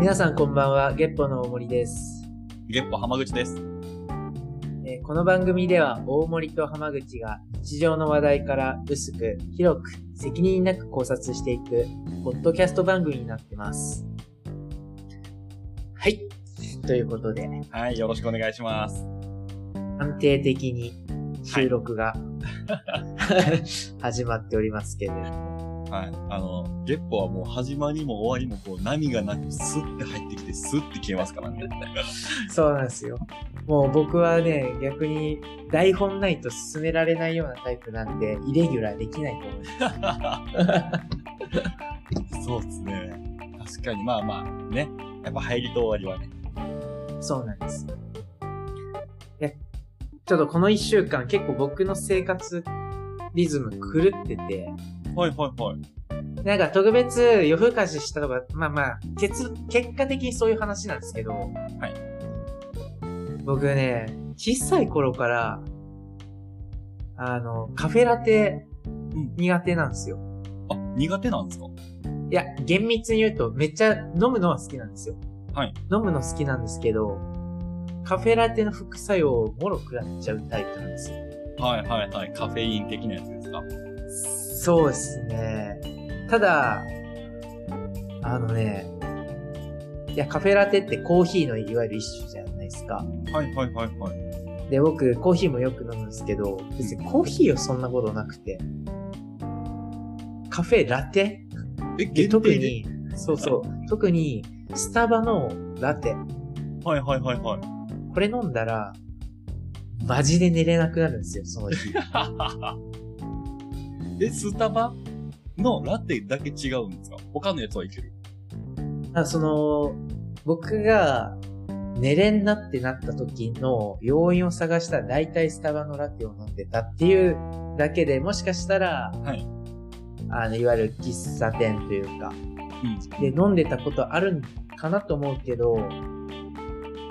皆さんこんばんは、ゲッポの大森です、ゲッポ浜口です。えーこの番組では大森と浜口が日常の話題から薄く、広く、責任なく考察していく、ポッドキャスト番組になってます。はい。ということで、はい、よろしくお願いします。安定的に収録が、始まっておりますけれども。はい。あの、ゲッポはもう始まりも終わりもこう波がなくスッて入ってきてスッて消えますからね。そうなんですよ。もう僕はね、逆に台本ないと進められないようなタイプなんで、イレギュラーできないと思います。そうですね。確かに、まあまあ、ね。やっぱ入りと終わりはね。そうなんです。いや、ちょっとこの一週間結構僕の生活リズム狂ってて、はいはいはい。なんか特別夜更かししたとか、まあまあ、結、結果的にそういう話なんですけど、はい僕ね、小さい頃から、あの、カフェラテ苦手なんですよ。あ、苦手なんですか？いや、厳密に言うとめっちゃ飲むのは好きなんですよ。はい。飲むの好きなんですけど、カフェラテの副作用をもろ食らっちゃうタイプなんですよ。はいはいはい。カフェイン的なやつですか？そうですね。ただ、あのね、いや、カフェラテってコーヒーのいわゆる一種じゃないですか。はいはいはいはい。で、僕、コーヒーもよく飲むんですけど、別にコーヒーはそんなことなくて、カフェラテ？え、で特に、そうそう、特に、スタバのラテ。はいはいはいはい。これ飲んだら、マジで寝れなくなるんですよ、その日。え、スタバのラテだけ違うんですか？他のやつはいける。あその、僕が寝れんなってなった時の要因を探したら大体スタバのラテを飲んでたっていうだけでもしかしたら、はい。あの、いわゆる喫茶店というか、うん。で飲んでたことあるんかなと思うけど、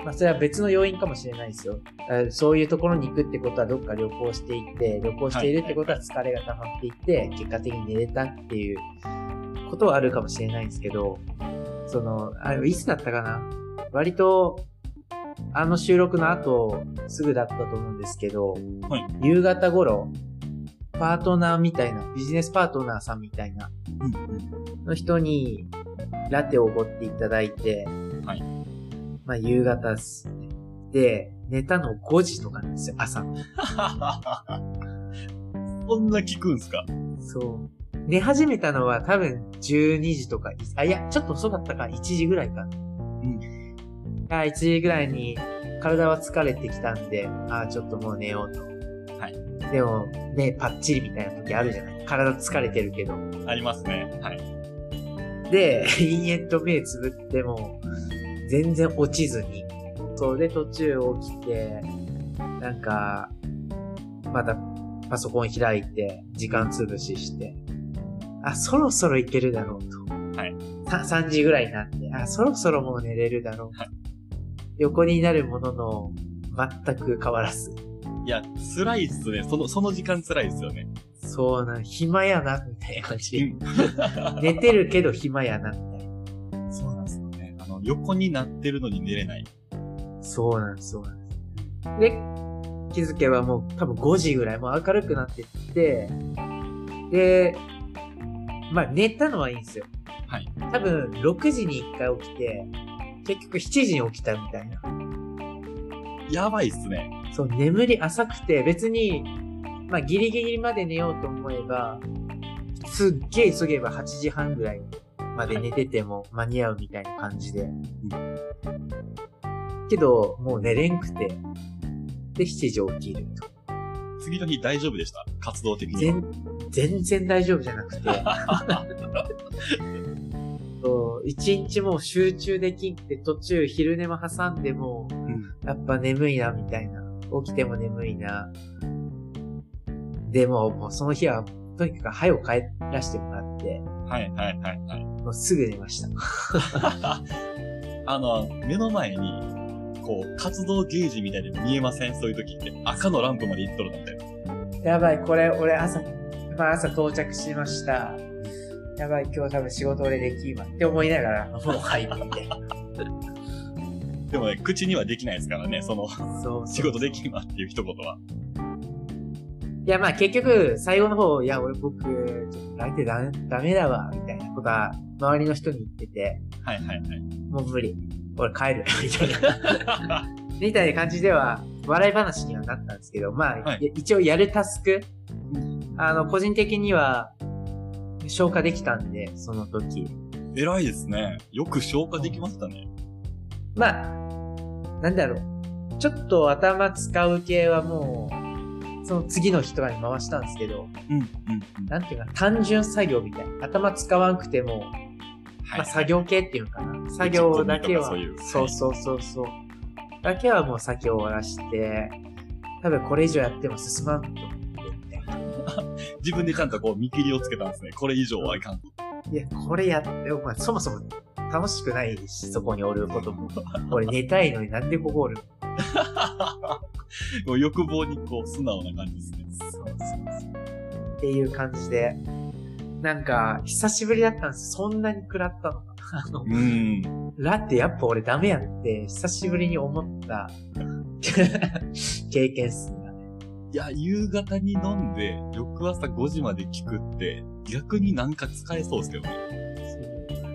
まあそれは別の要因かもしれないですよ。あそういうところに行くってことはどっか旅行していって、旅行しているってことは疲れが溜まっていって、結果的に寝れたっていうことはあるかもしれないんですけど、その、あれ、いつだったかな？割と、あの収録の後、すぐだったと思うんですけど、はい。夕方頃、パートナーみたいな、ビジネスパートナーさんみたいな、うんの人にラテをおごっていただいて、はいまあ夕方っすね。で、寝たの5時とかなんですよ、朝。そんな聞くんすか？そう。寝始めたのは多分12時とか、あ、いや、ちょっと遅かったか、1時ぐらいか。うん。あ、1時ぐらいに体は疲れてきたんで、あ、ちょっともう寝ようと。はい。でも、ね、パッチリみたいな時あるじゃない体疲れてるけど。ありますね。はい。で、延々と目つぶっても、全然落ちずに。それで途中起きて、なんか、またパソコン開いて、時間潰しして、あ、そろそろいけるだろうと。はい。3, 3時ぐらいになって、あ、そろそろもう寝れるだろう。はい横になるものの、全く変わらず。いや、辛いっすね。その、その時間辛いっすよね。そうな、暇やな、みたいな感じ。う ん寝てるけど暇やな。の、横になってるのに寝れない。そうなんです、そうなんです。で、気づけばもう多分5時ぐらい、もう明るくなってって、で、まあ寝たのはいいんですよ。はい。多分6時に1回起きて、結局7時に起きたみたいな。やばいっすね。そう、眠り浅くて、別に、まあギリギリまで寝ようと思えば、すっげえ急げば8時半ぐらいまで寝てても間に合うみたいな感じで。けど、もう寝れんくて、で、7時起きると。次の日大丈夫でした？活動的には。全、全然大丈夫じゃなくて。一日もう集中できんって途中昼寝も挟んでも、うん。やっぱ眠いな、みたいな。起きても眠いな。でも、もうその日は、とにかく早く帰らせてもらって、はいはいはいはい。もうすぐ寝ました。あの、目の前に、こう、活動ゲージみたいに見えません？そういう時って。赤のランプまでいっとるのって。やばい、これ、俺朝、まあ朝到着しました。やばい、今日多分仕事俺できんわって思いながら、もう入って。でもね、口にはできないですからね、その、そうそう仕事できるわっていう一言は。いや、まあ結局、最後の方、いや、俺僕、ちょっとラテダメダメだわ、みたいなことは、周りの人に言ってて、はいはいはい。もう無理。俺帰る、みたいな。みたいな感じでは、笑い話にはなったんですけど、まあ、はい一応やるタスク、あの、個人的には、消化できたんで、その時。偉いですね。よく消化できましたね。まあ、なんだろう。ちょっと頭使う系はもう、その次の日とかに回したんですけど、うん、うん、うん。なんていうか、単純作業みたいな。頭使わんくても、まあ、作業系っていうのかな。作業だけは、そうそうそうそう。だけはもう先を終わらして、多分これ以上やっても進まんと思ってみたいな。自分でちゃんとこう見切りをつけたんですね。これ以上はいかんと。いや、これやって、まあ、そもそも楽しくないし、そこにおることも。俺寝たいのになんでここおる もう欲望にこう素直な感じですね。そうそうそう。っていう感じで、なんか、久しぶりだったんです。そんなに食らったのか。あのう、ん。ラってやっぱ俺ダメやんって、久しぶりに思った 経験っすね。いや、夕方に飲んで、翌朝5時まで聞くって、逆になんか使えそうですけどね。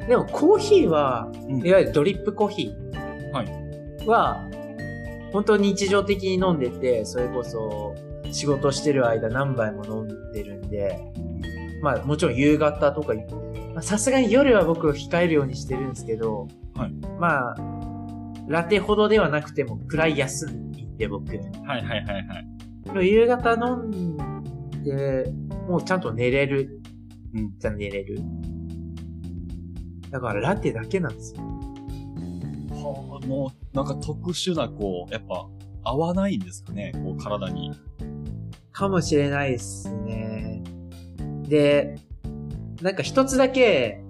でもコーヒーは、うんいわゆるドリップコーヒーはいは、本当に日常的に飲んでて、それこそ仕事してる間何杯も飲んでるんで、まあもちろん夕方とか、まあさすがに夜は僕控えるようにしてるんですけど、はいまあ、ラテほどではなくても暗い休みって僕。はいはいはいはい。夕方飲んで、もうちゃんと寝れる。うんじゃあ寝れる。だからラテだけなんですよ。はあ、もう、なんか特殊な、こう、やっぱ、合わないんですかね、こう、体に。かもしれないですね。で、なんか一つだけ、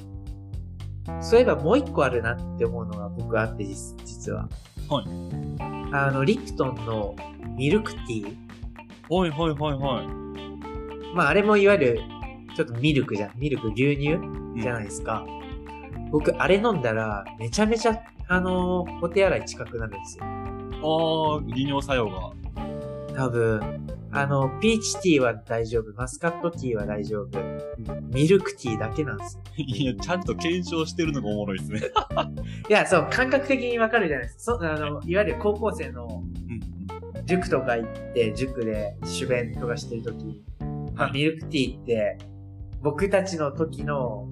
そういえばもう一個あるなって思うのが僕あって、実実は。はい。あの、リプトンのミルクティー。はいはいはいはい。まあ、あれもいわゆる、ちょっとミルクじゃん。ミルク、牛乳じゃないですか。僕、あれ飲んだら、めちゃめちゃ、あのお手洗い近くなるんですよ。ああ、利尿作用が。多分、あの、ピーチティーは大丈夫、マスカットティーは大丈夫、ミルクティーだけなんですよ。いや、ちゃんと検証してるのがおもろいですね。いや、そう、感覚的にわかるじゃないですか。そあの、いわゆる高校生のうん。塾とか行って、塾で主弁とかしてるとき、まあ、ミルクティーって、僕たちの時の、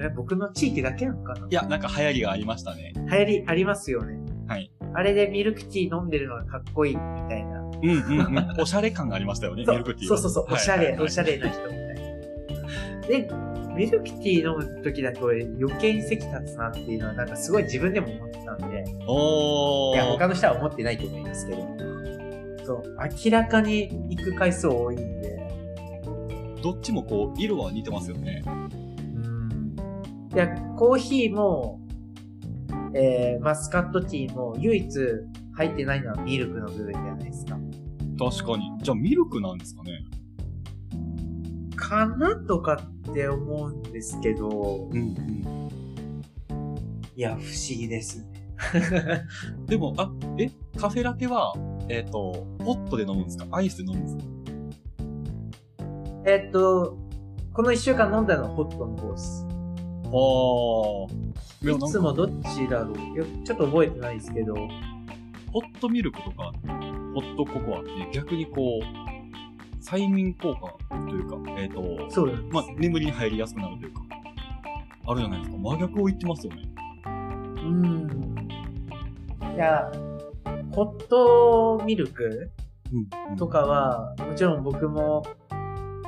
え僕の地域だけなのかな？いや、なんか流行りがありましたね。流行りありますよね。はい。あれでミルクティー飲んでるのがかっこいいみたいな。うんうんうん。おしゃれ感がありましたよね、ミルクティーは。そうそうそう、はいおしゃれ、おしゃれな人みたいな。で、ミルクティー飲む時だと余計に席立つなっていうのはなんかすごい自分でも思ってたんで、おー。いや、他の人は思ってないと思いますけど、そう、明らかに行く回数多いんで、どっちもこう、色は似てますよね。や、コーヒーも、えー、マスカットティーも唯一入ってないのはミルクの部分じゃないですか。確かに。じゃあミルクなんですかね。かなとかって思うんですけど、うんうん。いや、不思議ですね。でも、あ、え、カフェラテは、えっ、と、ポットで飲むんですか？アイスで飲むんですか？えっと、この一週間飲んだのはホットの方です。はあ。いつもどっちだろう？いやちょっと覚えてないですけど、ホットミルクとか、ホットココアって逆にこう、催眠効果というか、えっ、と、そう。まあ、眠りに入りやすくなるというか、あるじゃないですか。真逆を言ってますよね。うん。いや、ホットミルクうん、とかは、もちろん僕も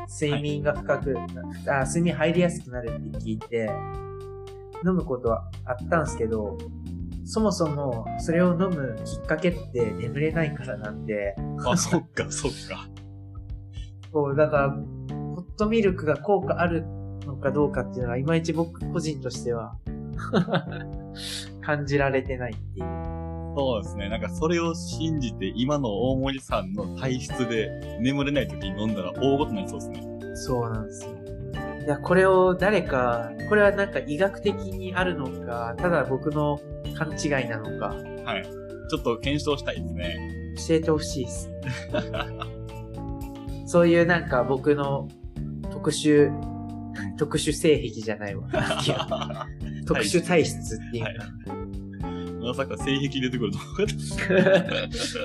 睡眠が深く、あ、睡眠入りやすくなるって聞いて、飲むことはあったんですけど、そもそもそれを飲むきっかけって眠れないからなんで、あ、そっか、そっか。こう、だから、ホットミルクが効果あるのかどうかっていうのは、いまいち僕個人としては、感じられてないっていう。そうですね。なんかそれを信じて、今の大森さんの体質で眠れない時に飲んだら大ごとになりそうですね。そうなんですよ。いや、これを誰か、これはなんか医学的にあるのか、ただ僕の勘違いなのか、はい。ちょっと検証したいですね。教えてほしいです。そういうなんか僕の特殊、特殊性癖じゃないわ。特殊体質っていうか、まさか性癖出てくると思かっ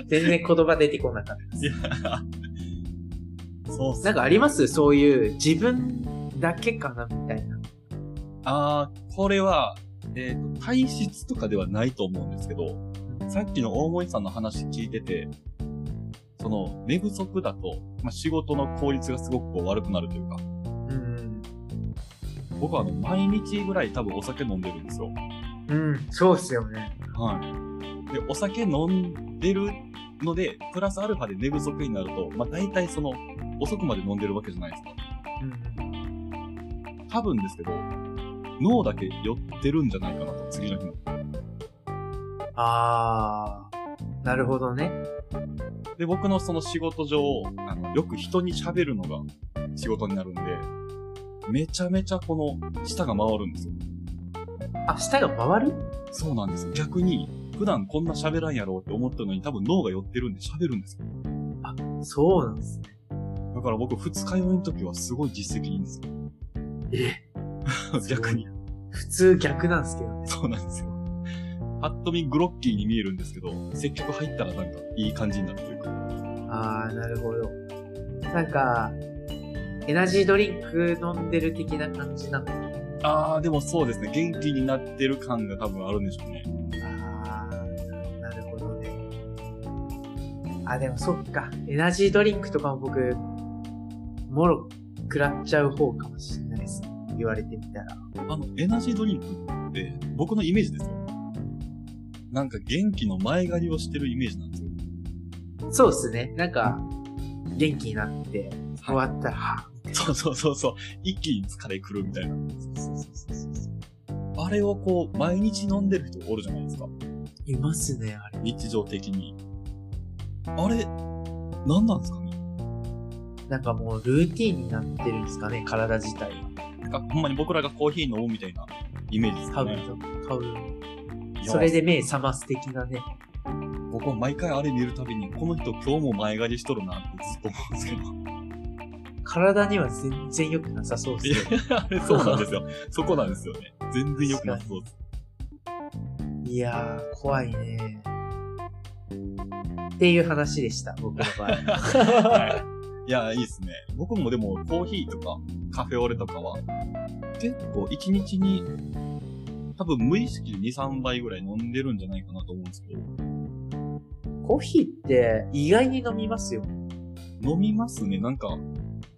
全然言葉出てこなかった。た。いやそうなんかあります？そういう自分だけかなみたいな。あー、これは、えっ、と、体質とかではないと思うんですけど、さっきの大森さんの話聞いてて、その、寝不足だと、まあ、仕事の効率がすごくこう悪くなるというか、うん。僕はあの、毎日ぐらい多分お酒飲んでるんですよ。うん、そうっすよね。はい。で、お酒飲んでるので、プラスアルファで寝不足になると、まあ、大体その、遅くまで飲んでるわけじゃないですか。うん。多分ですけど、脳だけ酔ってるんじゃないかなと、次の日も。あー、なるほどね。で、僕のその仕事上、あの、よく人に喋るのが仕事になるんで、めちゃめちゃこの、舌が回るんですよ。あ、舌が回る？そうなんですよ。逆に、普段こんな喋らんやろうって思ったのに多分脳が酔ってるんで喋るんですよ。そうなんですね。だから僕二日酔いの時はすごい実績いいんですよ。え、逆に。普通逆なんですけどね。そうなんですよ。ぱっと見グロッキーに見えるんですけど、接客入ったらなんかいい感じになるというか。あー、なるほど。なんか、エナジードリンク飲んでる的な感じなのあー、でもそうですね。元気になってる感が多分あるんでしょうね。あー、なるほどね。あ、でもそっか。エナジードリンクとかも僕、もろ食らっちゃう方かもしれないですね。言われてみたら。あの、エナジードリンクって、僕のイメージですよ。なんか元気の前借りをしてるイメージなんですよ。そうっすね。なんか、元気になって、終わったら、は そうそうそうそう。一気に疲れ来るみたいな。そうそうそうそうあれをこう、毎日飲んでる人おるじゃないですか。いますね、あれ。日常的に。あれ、何なんですかねなんかもうルーティンになってるんですかね、体自体は。なんかほんまに僕らがコーヒー飲むみたいなイメージです多かね。分、多分。いやそれで目覚ます的なね。僕は毎回あれ見るたびに、この人今日も前借りしとるなってずっと思うんですけど。体には全然良くなさそうですね。あれそうなんですよ。そこなんですよね。全然良くなさそうです。いやー、怖いね。っていう話でした、僕の場合。はい。いや、いいですね。僕もでもコーヒーとかカフェオレとかは、結構1日に多分無意識で2、3杯ぐらい飲んでるんじゃないかなと思うんですけど、コーヒーって意外に飲みますよ。飲みますね。なんか、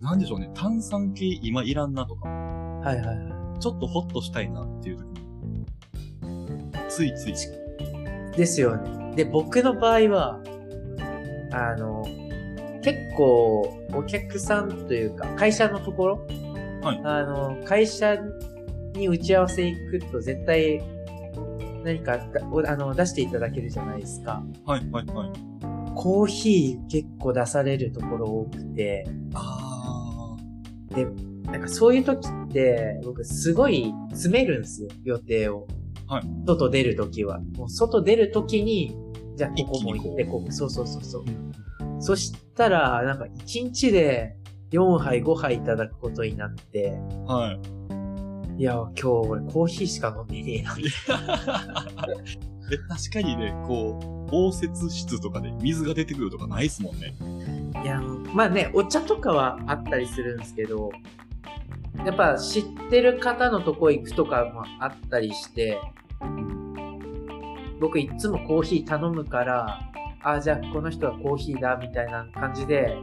なんでしょうね。炭酸系今いらんなとか、はいはいはちょっとホッとしたいなっていう時に、ついつい。い。ですよね。で、僕の場合は、あの、結構お客さんというか、会社のところ、はいあの、会社に打ち合わせ行くと絶対何かだおあの出していただけるじゃないですか。はい、はい、はい。コーヒー結構出されるところ多くて、あで、なんかそういう時って、僕すごい詰めるんですよ、予定を。はい。外出る時は。もう外出る時に、じゃあここも行って、ここ、そうそうそうそう。そしたら、なんか1日で4杯5杯いただくことになって、あ。はい。いや、今日俺コーヒーしか飲めねえな。え、確かにね、こう、応接室とかで水が出てくるとかないっすもんね。いや、まあね、お茶とかはあったりするんですけど、やっぱ知ってる方のとこ行くとかもあったりして、僕いつもコーヒー頼むから、あ、じゃあこの人はコーヒーだ、みたいな感じで、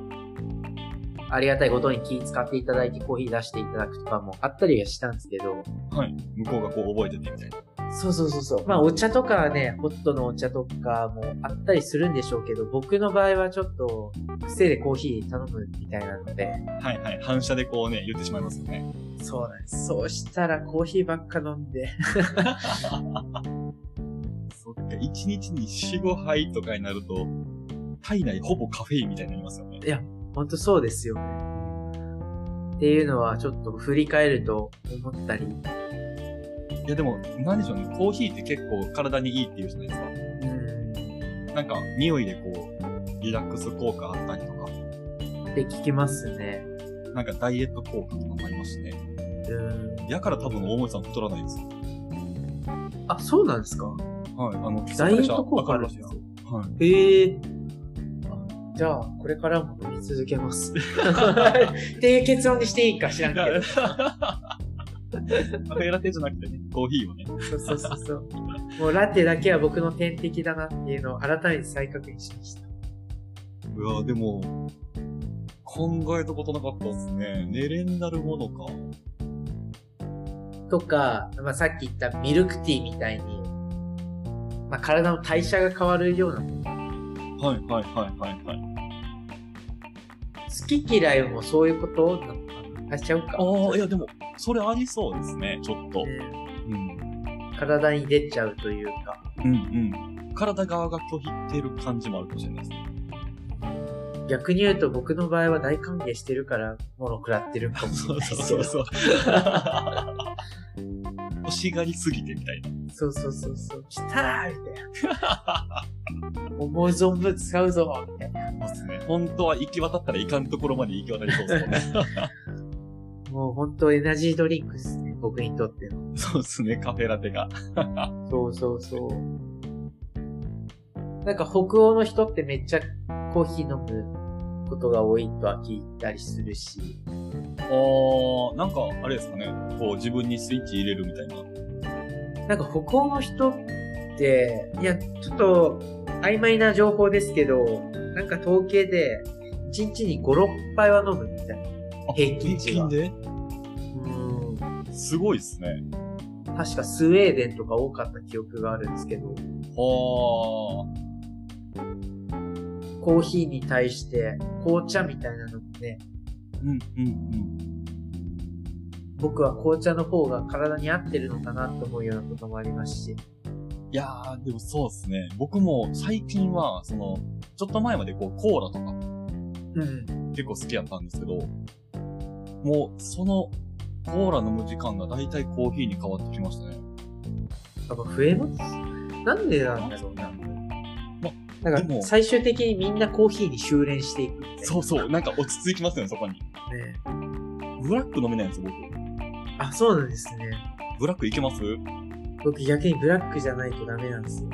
ありがたいことに気使っていただいてコーヒー出していただくとかもあったりはしたんですけど、はい。向こうがこう覚えててみたいな。そうそうそうそう。まあお茶とかはね、ホットのお茶とかもあったりするんでしょうけど、僕の場合はちょっと癖でコーヒー頼むみたいなので、はいはい。反射でこうね、言ってしまいますよね。そうなんです。そうしたらコーヒーばっか飲んで、そっか、1日に4、5杯とかになると、体内ほぼカフェインみたいになりますよね。ほんとそうですよね。っていうのはちょっと振り返ると思ったりいやでも、なんでしょうね。コーヒーって結構体にいいっていうじゃないですか。うん。なんか、匂いでこう、リラックス効果あったりとか、って聞きますね。なんかダイエット効果とかもありますしね。うん。やから多分大森さん太らないですよ。あ、そうなんですか？はい。あの、ダイエット効果あるんですよ。はい。へえ。あじゃあ、これからも飲み続けます。っていう結論にしていいか知らんけど。カフェラテじゃなくてね、コーヒーをね。そうそうそうそう。もうラテだけは僕の天敵だなっていうのを改めて再確認しました。うわでも、考えたことなかったですね。寝れんなるものか。とか、まあ、さっき言ったミルクティーみたいに、まあ、体の代謝が変わるようなもの。はいはいはいはいはい。好き嫌いもそういうこと？なのかな足しちゃうか。ああ、いやでも、それありそうですね、ちょっと。ねうん。体に出ちゃうというか。うんうん。体側が拒否ってる感じもあるかもしれないですね。逆に言うと僕の場合は大歓迎してるから、もの食らってるかもしれないですけど。そう。欲しがりすぎてみたいな。そうそうそうそう。来たーみたいな。思う存分使うぞみたいな。そうですね。本当は行き渡ったらいかんところまで行き渡りそうですもんね。もう本当エナジードリンクですね。僕にとっての。そうですね、カフェラテが。そうそうそう。なんか北欧の人ってめっちゃコーヒー飲むことが多いとは聞いたりするし。あー、なんか、あれですかね。こう、自分にスイッチ入れるみたいな。なんか北欧の人って、いや、ちょっと曖昧な情報ですけど、なんか統計で1日に5、6杯は飲むみたいな。あ平均値がでうん。すごいですね。確かスウェーデンとか多かった記憶があるんですけど、はコーヒーに対して紅茶みたいなのもね、ー。うん、うん、うん。僕は紅茶の方が体に合ってるのかなと思うようなこともありますし。いやー、でもそうですね。僕も最近は、その、ちょっと前までこう、コーラとかうん。結構好きやったんですけど、もう、その、コーラ飲む時間が大体コーヒーに変わってきましたね。やっぱ増えます？なんでなんだろうな。なんでもか最終的にみんなコーヒーに修練していくみたいな。そうそう、なんか落ち着きますよね、そこに。ね。ブラック飲めないんですよ、僕。あ、そうなんですね。ブラックいけます？僕逆にブラックじゃないとダメなんですよ。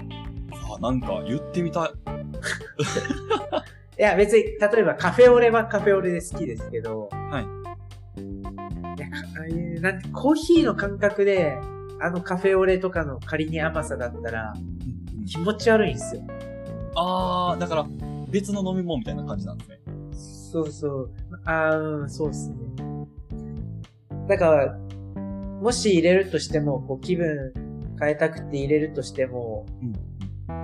あ、なんか言ってみたい。いや別に、例えばカフェオレはカフェオレで好きですけど。はいなんて、コーヒーの感覚で、あのカフェオレとかの仮に甘さだったら気持ち悪いんですよ。あー、だから、別の飲み物みたいな感じなんですね。そうそう。あーうん、そうっすね。だから、もし入れるとしても、こう気分変えたくて入れるとしても、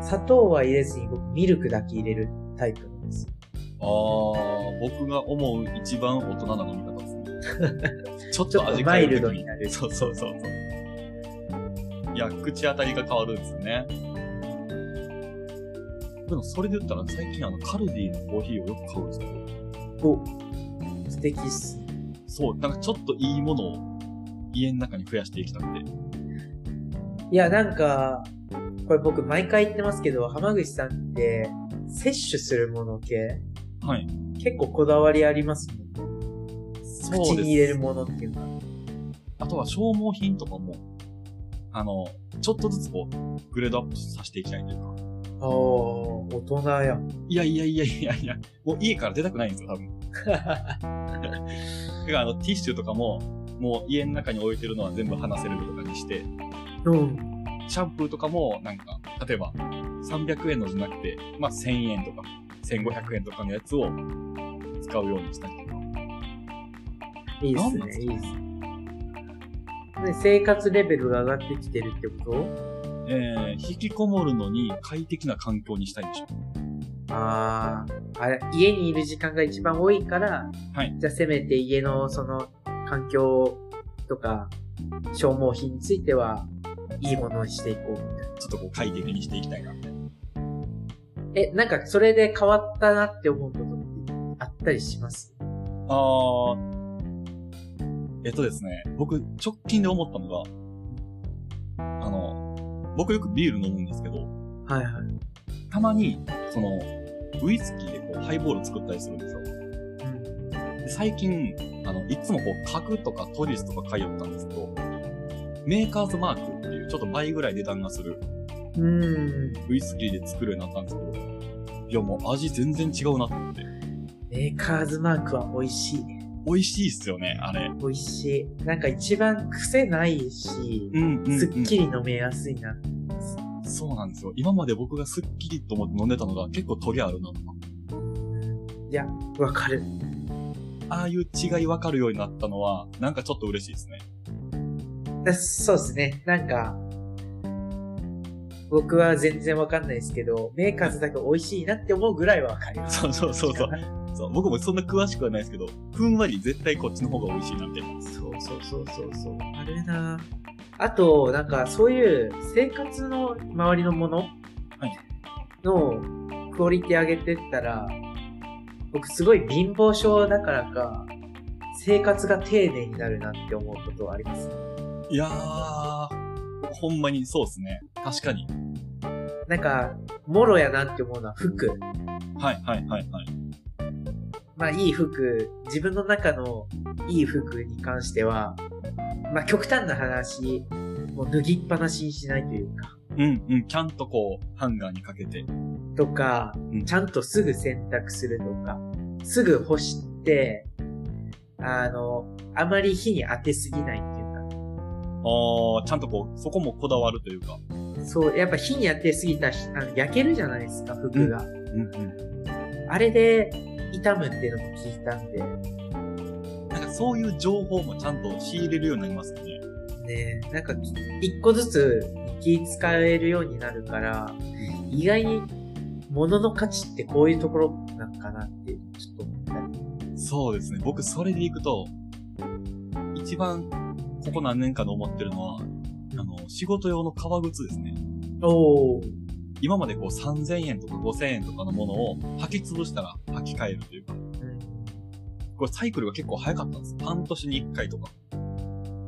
砂糖は入れずに僕ミルクだけ入れるタイプなんですよ。あー、僕が思う一番大人な飲み方ですね。ちょっと味変マイルドになる。そうそうそうそう。いや、口当たりが変わるんですよね。でもそれで言ったら最近あのカルディのコーヒーをよく買うんですけど、お、素敵っす。そう、なんかちょっといいものを家の中に増やしていきたくて。いや、なんか、これ僕毎回言ってますけど、浜口さんって、摂取するもの系、はい。結構こだわりありますもんね。口に入れるものっていうのは。あとは消耗品とかも、あの、ちょっとずつこう、グレードアップさせていきたいというか。ああ、大人や。いやいやいやいやいや、もう家から出たくないんですよ、多分。だからあの、ティッシュとかも、もう家の中に置いてるのは全部離せるとかにして、うん。シャンプーとかも、なんか、例えば、300円のじゃなくて、まあ、1000円とか、1500円とかのやつを使うようにしたり。いいっすねいいっすね。で生活レベルが上がってきてるってこと？えー、引きこもるのに快適な環境にしたいでしょ？ああ、あれ、家にいる時間が一番多いから、はい。じゃあせめて家のその環境とか消耗品についてはいいものにしていこうみたいな。ちょっとこう快適にしていきたいなって。え、なんかそれで変わったなって思うことってあったりします？あー、えっとですね、僕、直近で思ったのが、僕よくビール飲むんですけど、はいはい。たまに、その、ウイスキーでこう、ハイボール作ったりするんですよ。うん。で最近、あの、いつもこう、角とかトリスとか買いよったんですけど、メーカーズマークっていう、ちょっと倍ぐらい値段がするうん。ウイスキーで作るようになったんですけど、いやもう味全然違うなって。メーカーズマークは美味しい。美味しいっすよね、あれ。美味しい。なんか一番癖ないし、うんうん、うん。すっきり飲めやすいな。そうなんですよ。今まで僕がスッキリと思って飲んでたのが結構トリあるな。いや、わかる。ああいう違い分かるようになったのは、なんかちょっと嬉しいですね。だそうですね。なんか、僕は全然わかんないですけど、メーカーズだけ美味しいなって思うぐらいはわかります。そうそうそうそう。そう僕もそんな詳しくはないですけど、ふんわり絶対こっちの方が美味しいなみたいな。そうそうそうそうそう。あれなあと、なんかそういう生活の周りのものはいのクオリティ上げてったら、僕すごい貧乏症だからか、生活が丁寧になるなって思うことはあります。いやー、ほんまにそうですね。確かに。なんか、もろやなって思うのは服。はいはいはいはい。まあいい服、自分の中のいい服に関しては、まあ極端な話、もう脱ぎっぱなしにしないというか、うんうん。ちゃんとこう、ハンガーにかけて。とか、うんちゃんとすぐ洗濯するとか、すぐ干して、あの、あまり火に当てすぎないっあー、ちゃんとこう、そこもこだわるというか。そう、やっぱ火に当てすぎたし、あの焼けるじゃないですか、服が。うんうん。あれで傷むっていうのも聞いたんで、なんかそういう情報もちゃんと仕入れるようになりますよね。ね、なんか一個ずつ気使えるようになるから、意外に物の価値ってこういうところなんかなってちょっと思ったり。そうですね。僕、それでいくと、一番、ここ何年かで思ってるのは、あの、仕事用の革靴ですね。おー。今までこう3000円とか5000円とかのものを履き潰したら履き替えるというか、うんこれサイクルが結構早かったんです。半年に1回とか。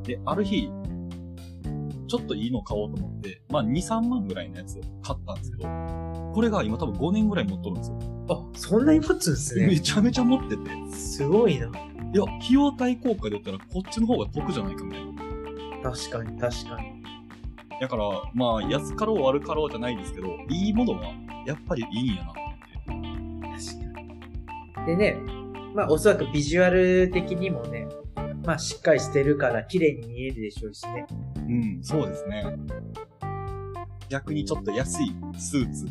で、ある日、ちょっといいの買おうと思って、まあ2、3万ぐらいのやつ買ったんですけど、これが今多分5年ぐらい持っとるんですよ。あ、そんなに持つんですね。めちゃめちゃ持ってて。いすごいな。や、費用対効果で言ったらこっちの方が得じゃないかみたいな。確かに、確かに。だから、まあ、安かろう悪かろうじゃないですけど、いいものは、やっぱりいいんやな。確かに。でね、まあおそらくビジュアル的にもね、まあしっかりしてるから綺麗に見えるでしょうしね。うん、そうですね。逆にちょっと安いスーツ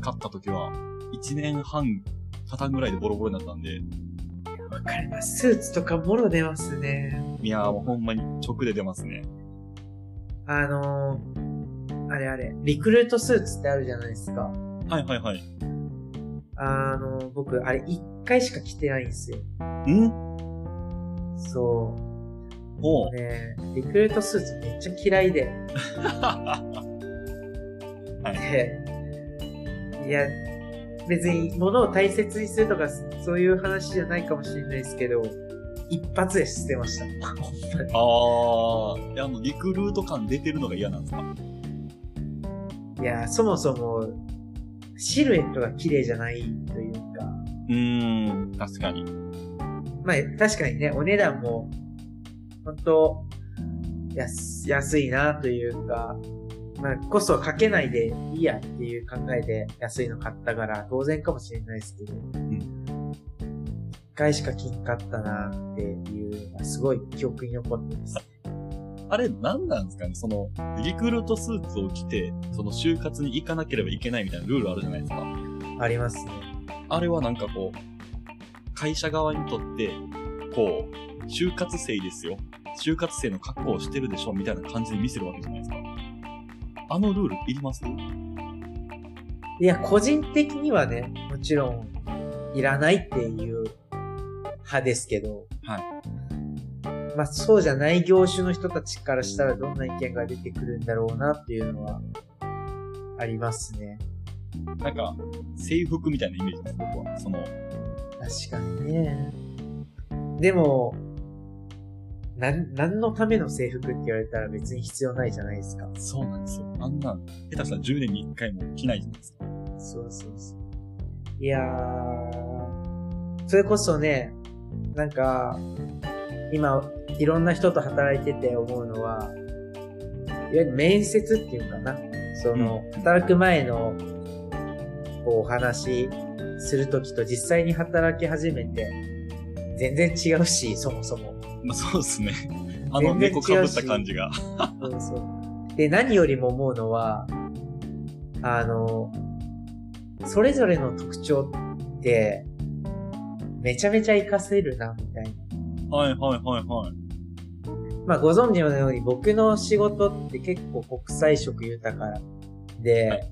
買った時は、1年半、肩ぐらいでボロボロになったんで、わかります。スーツとかもろ出ますね。いやーもうほんまに直で出ますね。あのー、あれあれ、リクルートスーツってあるじゃないですか。はいはいはい。あの、僕、あれ一回しか着てないんですよ。ん？そう。ほう。ね、リクルートスーツめっちゃ嫌いで。でいや、別に物を大切にするとか、そういう話じゃないかもしれないですけど、一発で捨てました。ほんまにあー、いや、あの、リクルート感出てるのが嫌なんですか？いや、そもそも、シルエットが綺麗じゃないというか、うーん、確かに。まあ、確かにね、お値段も、本当安、安いなというか、まあ、コストはかけないでいいやっていう考えで安いの買ったから、当然かもしれないですけど、一回しか金かったなっていうのがすごい記憶に残ってます。あれ、何なんですかねその、リクルートスーツを着て、その就活に行かなければいけないみたいなルールあるじゃないですか。ありますね。あれはなんかこう、会社側にとって、こう、就活生ですよ。就活生の格好をしてるでしょみたいな感じで見せるわけじゃないですか。あのルールいります？いや、個人的にはね、もちろん、いらないっていう派ですけど、はい。まあそうじゃない業種の人たちからしたらどんな意見が出てくるんだろうなっていうのはありますね。なんか、制服みたいなイメージです、僕は。その、確かにね。でも、なん、何のための制服って言われたら別に必要ないじゃないですか。そうなんですよ。あんなん、下手したら10年に1回も着ないじゃないですか。そうそうそう。いやー、それこそね、なんか、今、いろんな人と働いてて思うのは、いわゆる面接っていうかな。その、働く前の、こう、お話するときと実際に働き始めて、全然違うし、そもそも。ま あそうですね。あの猫かぶった感じが。そうそう。で、何よりも思うのは、あの、それぞれの特徴って、めちゃめちゃ活かせるな、みたいな。はいはいはいはい。まあ、ご存知のように僕の仕事って結構国際色豊かで、はい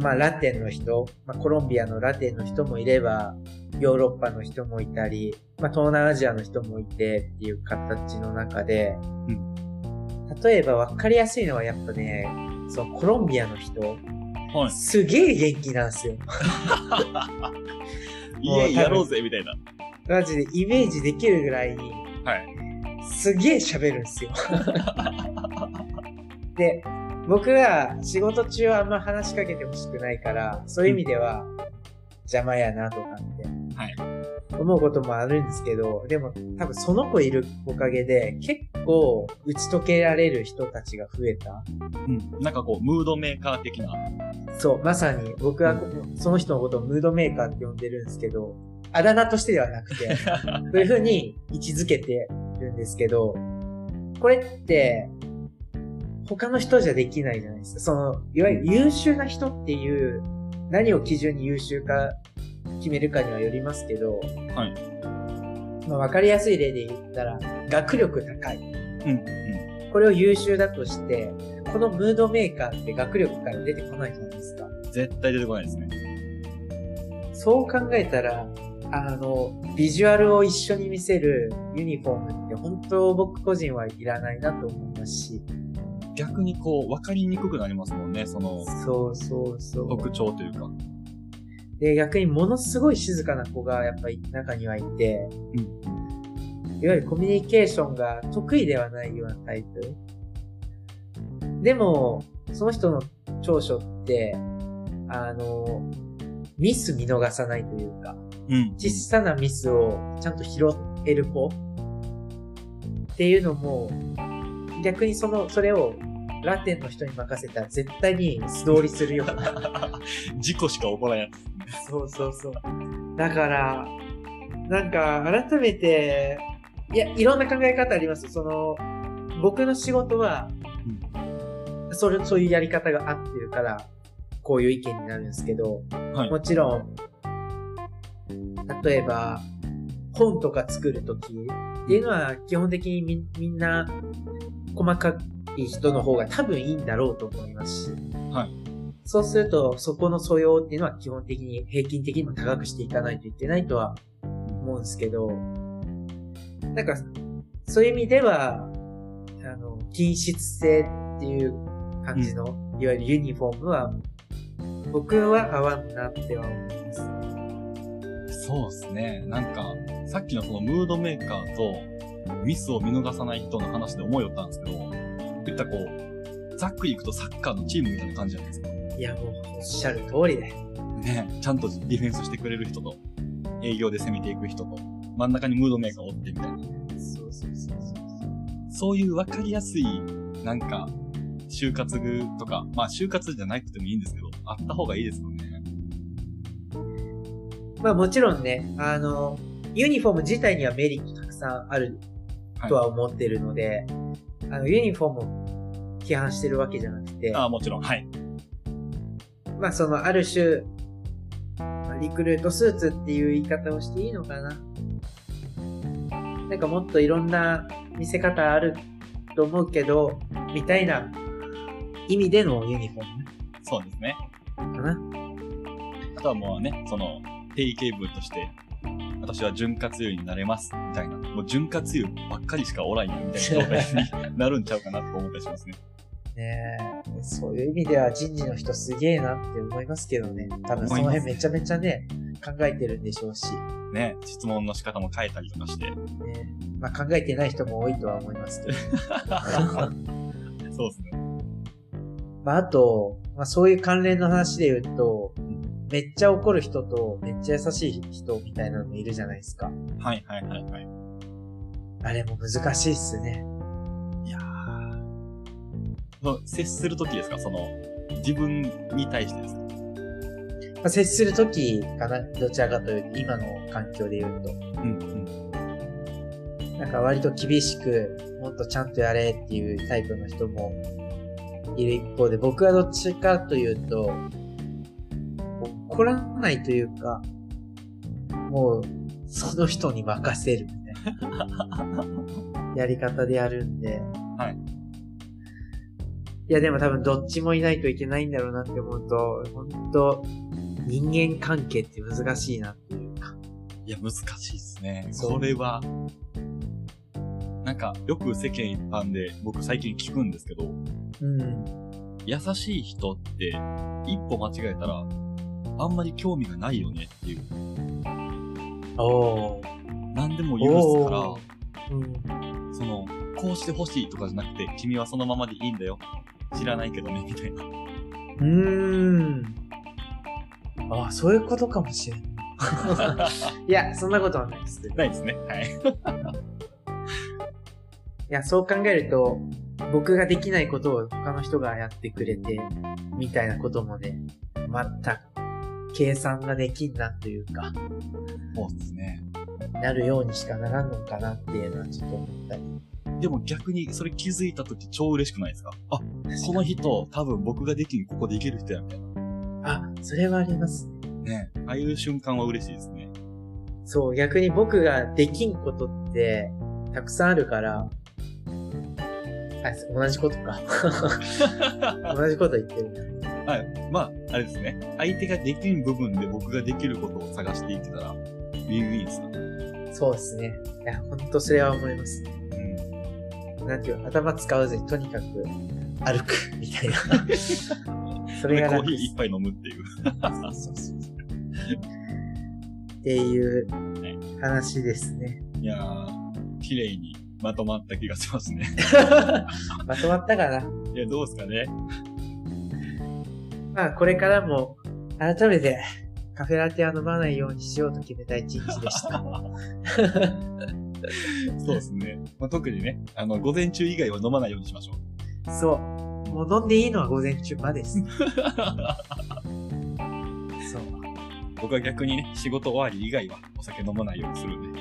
まあ、ラテンの人、まあ、コロンビアのラテンの人もいれば、ヨーロッパの人もいたり、まあ、東南アジアの人もいてっていう形の中で、例えば分かりやすいのはやっぱね、そのコロンビアの人、はい。すげえ元気なんですよ。イエイやろうぜみたいな。マジでイメージできるぐらいに、はい。すげえ喋るんですよ。で、僕が仕事中はあんま話しかけてほしくないから、そういう意味では邪魔やなとかってはい。思うこともあるんですけど、でも多分その子いるおかげで結構打ち解けられる人たちが増えた。うん。なんかこう、ムードメーカー的な。そう、まさに僕はその人のことをムードメーカーって呼んでるんですけど、あだ名としてではなくて、そういう風に位置づけてるんですけど、これって、他の人じゃできないじゃないですか。その、いわゆる優秀な人っていう、何を基準に優秀か決めるかにはよりますけど、はい。まあ、わかりやすい例で言ったら、学力高い。うん。うん。これを優秀だとして、このムードメーカーって学力から出てこないじゃないですか。絶対出てこないですね。そう考えたら、あの、ビジュアルを一緒に見せるユニフォームって本当僕個人はいらないなと思いますし。逆にこう、わかりにくくなりますもんね。その、そうそうそう。特徴というか。で、逆にものすごい静かな子がやっぱり中にはいて、いわゆるコミュニケーションが得意ではないようなタイプ。でも、その人の長所って、あの、ミス見逃さないというか、うん。小さなミスをちゃんと拾える子っていうのも、逆にその、それをラテンの人に任せたら絶対に素通りするような。事故しか起こらないやつ。そうそうそう。だから、なんか改めて、いや、いろんな考え方あります。その、僕の仕事は、それ、そういうやり方が合ってるから、こういう意見になるんですけど、はい。もちろん、例えば、本とか作るときっていうのは基本的にみみんな細かい人の方が多分いいんだろうと思いますし、はい。そうするとそこの素養っていうのは基本的に平均的にも高くしていかないといけないとは思うんですけど、なんかそういう意味では、あの、均質性っていう感じの、いわゆるユニフォームは僕は合わんなっては思います。そうですね。なんか、さっきのそのムードメーカーとミスを見逃さない人の話で思いよったんですけど、言ったらこう、ざっくりいくとサッカーのチームみたいな感じじゃないですか。いや、もうおっしゃる通りだよ。ね、ちゃんとディフェンスしてくれる人と、営業で攻めていく人と、真ん中にムードメーカーを追ってみたいな。そうそうそうそう。そういう分かりやすい、なんか、就活具とか、まあ就活じゃなくてもいいんですけど、あった方がいいですよね。まあもちろんね、あの、ユニフォーム自体にはメリットたくさんあるとは思ってるので、あの、ユニフォームを批判してるわけじゃなくて、ああ、もちろん、はい。まあそのある種、まあリクルートスーツっていう言い方をしていいのかな。なんかもっといろんな見せ方あると思うけど、みたいな意味でのユニフォーそうですね。ムかな。あとはもうね、その、定型文として、私は潤滑油になれます、みたいな。もう潤滑油ばっかりしかおらんやん、みたいな状態になるんちゃうかなと思ったりしますね。ねえ、そういう意味では人事の人すげえなって思いますけどね。多分その辺めちゃめちゃね、考えてるんでしょうし。ね、質問の仕方も変えたりとかして。ねまあ考えてない人も多いとは思いますけど。そうですね。まああと、まあそういう関連の話で言うと、めっちゃ怒る人とめっちゃ優しい人みたいなのもいるじゃないですか。はいはいはいはい。あれも難しいっすね。いやー接するときですか？その、自分に対してですか？まあ、接するときかな、どちらかというと、今の環境で言うと。うんうん。なんか割と厳しく、もっとちゃんとやれっていうタイプの人もいる一方で、僕はどっちかというと、怒らないというか、もう、その人に任せるみたいな やり方でやるんで。はい。いやでも多分どっちもいないといけないんだろうなって思うと、本当人間関係って難しいなっていうか。いや、難しいですね。それは、なんか、よく世間一般で僕最近聞くんですけど、うん。優しい人って、一歩間違えたら、あんまり興味がないよねっていう。何でも許すから、うん。その、こうしてほしいとかじゃなくて、君はそのままでいいんだよ。知らないけどね、みたいな。うーん。ああ、そういうことかもしれない。いや、そんなことはないですけど。ないですね。はい。いや、そう考えると、僕ができないことを他の人がやってくれて、みたいなこともね、また、計算ができんなというか、そうですね。なるようにしかならんのかなっていうのはちょっと思ったり。でも逆にそれ気づいた時超嬉しくないですか？あ、この人多分僕ができるここでいける人やみたいな。あ、それはありますね。ね。ああいう瞬間は嬉しいですね。そう、逆に僕ができんことって、たくさんあるから、あ、同じことか。同じこと言ってるな。はい。まあ、あれですね。相手ができる部分で僕ができることを探していけたら、ウィンウィンですか？ね。そうですね。いや、ほんとそれは思いますね。うん。なんていうの頭使わずにとにかく歩くみたいな。それがコーヒー一杯飲むっていう。そうそうそう。っていう話ですね。いやー、綺麗にまとまった気がしますね。まとまったかな。いや、どうですかね。まあ、これからも改めてカフェラテは飲まないようにしようと決めた一日でした。そうですね。まあ、特にね、あの、午前中以外は飲まないようにしましょう。そう。もう飲んでいいのは午前中までです。そう。僕は逆にね、仕事終わり以外はお酒飲まないようにするんで。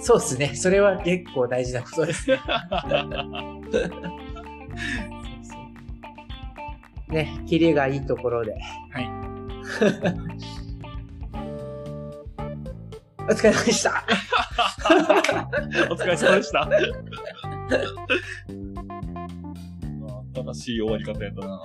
そうですね。それは結構大事なことですね。ね、キレがいいところで。はい。お疲れ様でした。お疲れ様でした。新しい終わり方やったな。